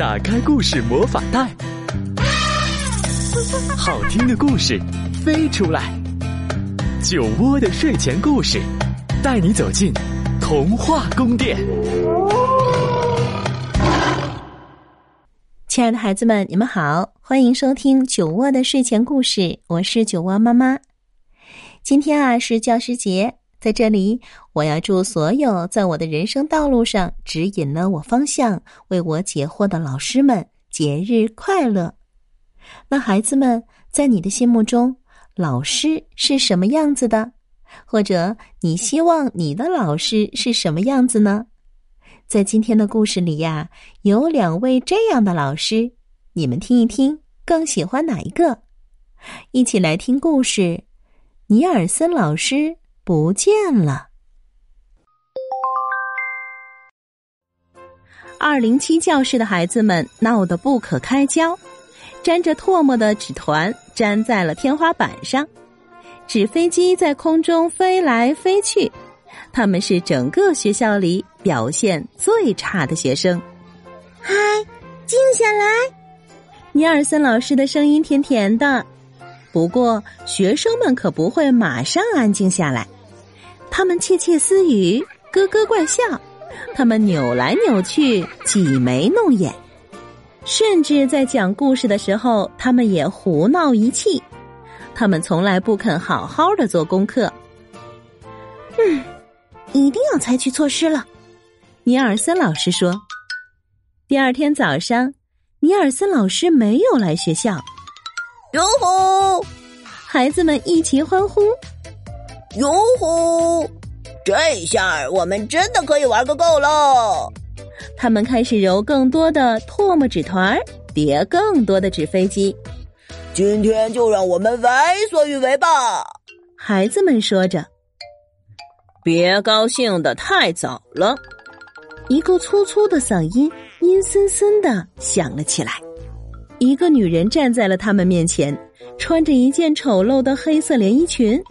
打开故事魔法袋，好听的故事飞出来。酒窝的睡前故事，带你走进童话宫殿。亲爱的孩子们，你们好，欢迎收听酒窝的睡前故事，我是酒窝妈妈。今天啊是教师节，在这里我要祝所有在我的人生道路上指引了我方向、为我解惑的老师们节日快乐。那孩子们，在你的心目中，老师是什么样子的？或者你希望你的老师是什么样子呢？在今天的故事里呀，有两位这样的老师，你们听一听，更喜欢哪一个？一起来听故事。尼尔森老师不见了。二零七教室的孩子们闹得不可开交，沾着唾沫的纸团粘在了天花板上，纸飞机在空中飞来飞去。他们是整个学校里表现最差的学生。嗨，静下来！尼尔森老师的声音甜甜的。不过，学生们可不会马上安静下来，他们窃窃私语，咯咯怪笑，他们扭来扭去，挤眉弄眼，甚至在讲故事的时候，他们也胡闹一气。他们从来不肯好好的做功课。嗯，一定要采取措施了，尼尔森老师说。第二天早上，尼尔森老师没有来学校。哟吼！孩子们一齐欢呼。哟吼！这下我们真的可以玩个够喽！他们开始揉更多的唾沫纸团叠更多的纸飞机。今天就让我们为所欲为吧！孩子们说着。别高兴的太早了，一个粗粗的嗓音阴森森的响了起来。一个女人站在了他们面前，穿着一件丑陋的黑色连衣裙。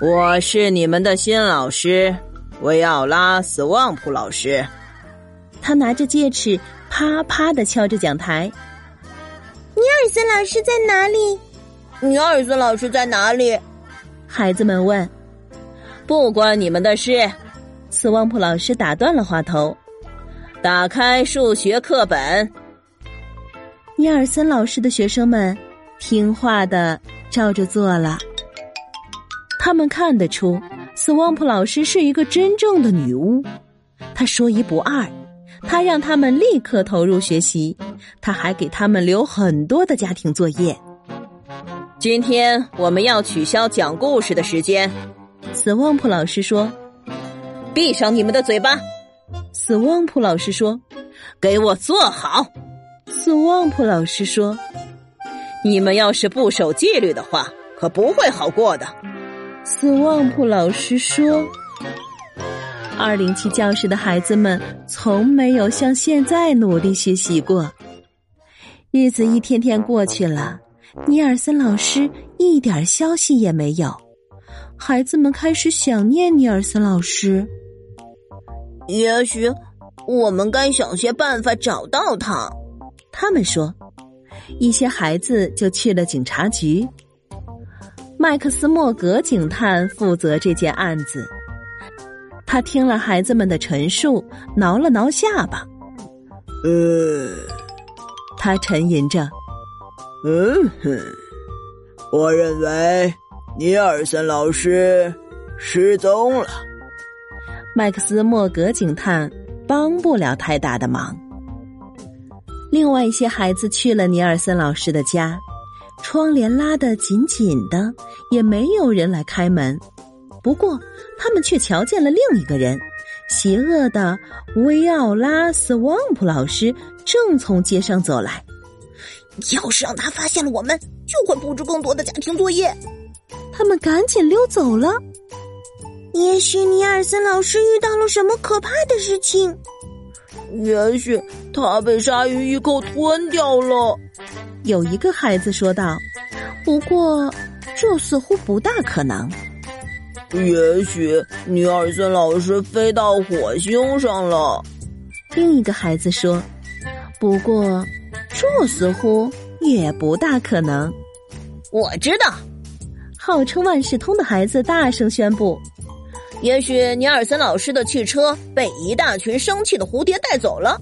我是你们的新老师，维奥拉·斯旺普老师。他拿着戒尺，啪啪的敲着讲台。尼尔森老师在哪里？尼尔森老师在哪里？孩子们问。不关你们的事。斯旺普老师打断了话头。打开数学课本。尼尔森老师的学生们听话的照着做了。他们看得出，，Swamp 老师是一个真正的女巫。她说一不二，她让他们立刻投入学习，她还给他们留很多的家庭作业。今天我们要取消讲故事的时间，，Swamp 老师说：“闭上你们的嘴巴。” ”Swamp 老师说：“给我坐好。” ”Swamp 老师说：“你们要是不守纪律的话，可不会好过的。”斯旺普老师说：“二零七教室的孩子们从没有像现在努力学习过。日子一天天过去了，尼尔森老师一点消息也没有。孩子们开始想念尼尔森老师。也许我们该想些办法找到他。”他们说，一些孩子就去了警察局。麦克斯莫格警探负责这件案子。他听了孩子们的陈述，挠了挠下巴。呃，他沉吟着。嗯哼，我认为尼尔森老师失踪了。麦克斯莫格警探帮不了太大的忙。另外一些孩子去了尼尔森老师的家，窗帘拉得紧紧的，也没有人来开门。不过，他们却瞧见了另一个人——邪恶的维奥拉斯旺普老师正从街上走来。要是让他发现了我们，就会布置更多的家庭作业。他们赶紧溜走了。也许尼尔森老师遇到了什么可怕的事情。也许他被鲨鱼一口吞掉了，有一个孩子说道。不过，这似乎不大可能。也许尼尔森老师飞到火星上了。另一个孩子说：“不过，这似乎也不大可能。我知道，号称万事通的孩子大声宣布：“也许尼尔森老师的汽车被一大群生气的蝴蝶带走了。”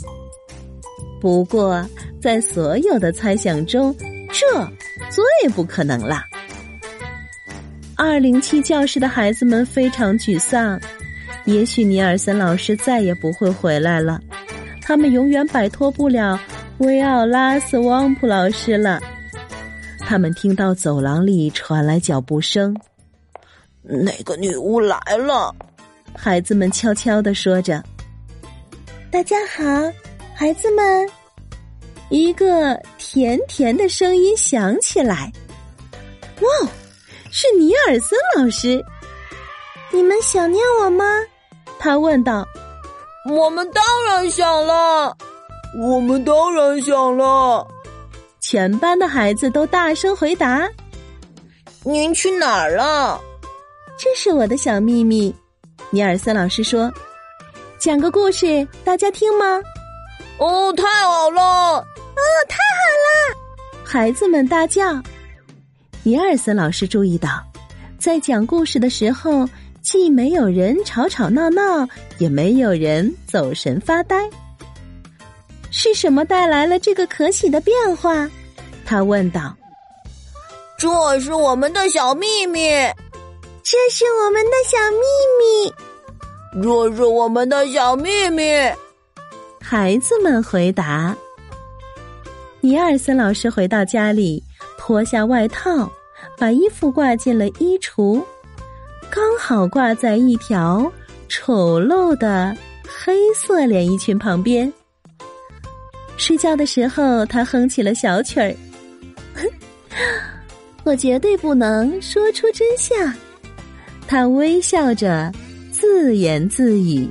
不过，在所有的猜想中，这最不可能了。二零七教室的孩子们非常沮丧，也许尼尔森老师再也不会回来了，他们永远摆脱不了维奥拉斯旺普老师了。他们听到走廊里传来脚步声，那个女巫来了。孩子们悄悄的说着：“大家好，孩子们。”一个甜甜的声音响起来：“哇，是尼尔森老师！你们想念我吗？”他问道。“我们当然想了，我们当然想了。”全班的孩子都大声回答：“您去哪儿了？”这是我的小秘密。尼尔森老师说：“讲个故事，大家听吗？”哦，太好了！哦，太好了！孩子们大叫。尼尔森老师注意到，在讲故事的时候，既没有人吵吵闹闹，也没有人走神发呆。是什么带来了这个可喜的变化？他问道。这是我们的小秘密。这是我们的小秘密。这是我们的小秘密。孩子们回答。尼尔森老师回到家里，脱下外套，把衣服挂进了衣橱，刚好挂在一条丑陋的黑色连衣裙旁边。睡觉的时候，他哼起了小曲儿：“ 我绝对不能说出真相。”他微笑着自言自语。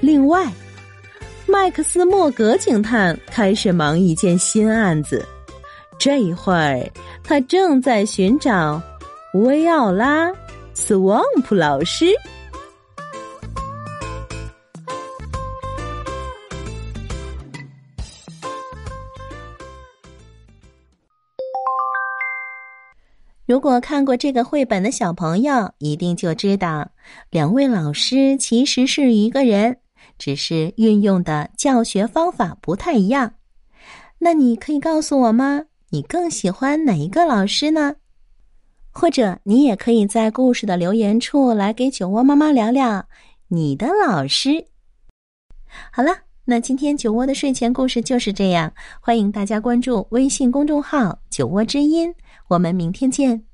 另外。麦克斯·莫格警探开始忙一件新案子，这一会儿他正在寻找维奥拉·斯旺普老师。如果看过这个绘本的小朋友，一定就知道，两位老师其实是一个人。只是运用的教学方法不太一样，那你可以告诉我吗？你更喜欢哪一个老师呢？或者你也可以在故事的留言处来给酒窝妈妈聊聊你的老师。好了，那今天酒窝的睡前故事就是这样，欢迎大家关注微信公众号“酒窝之音”，我们明天见。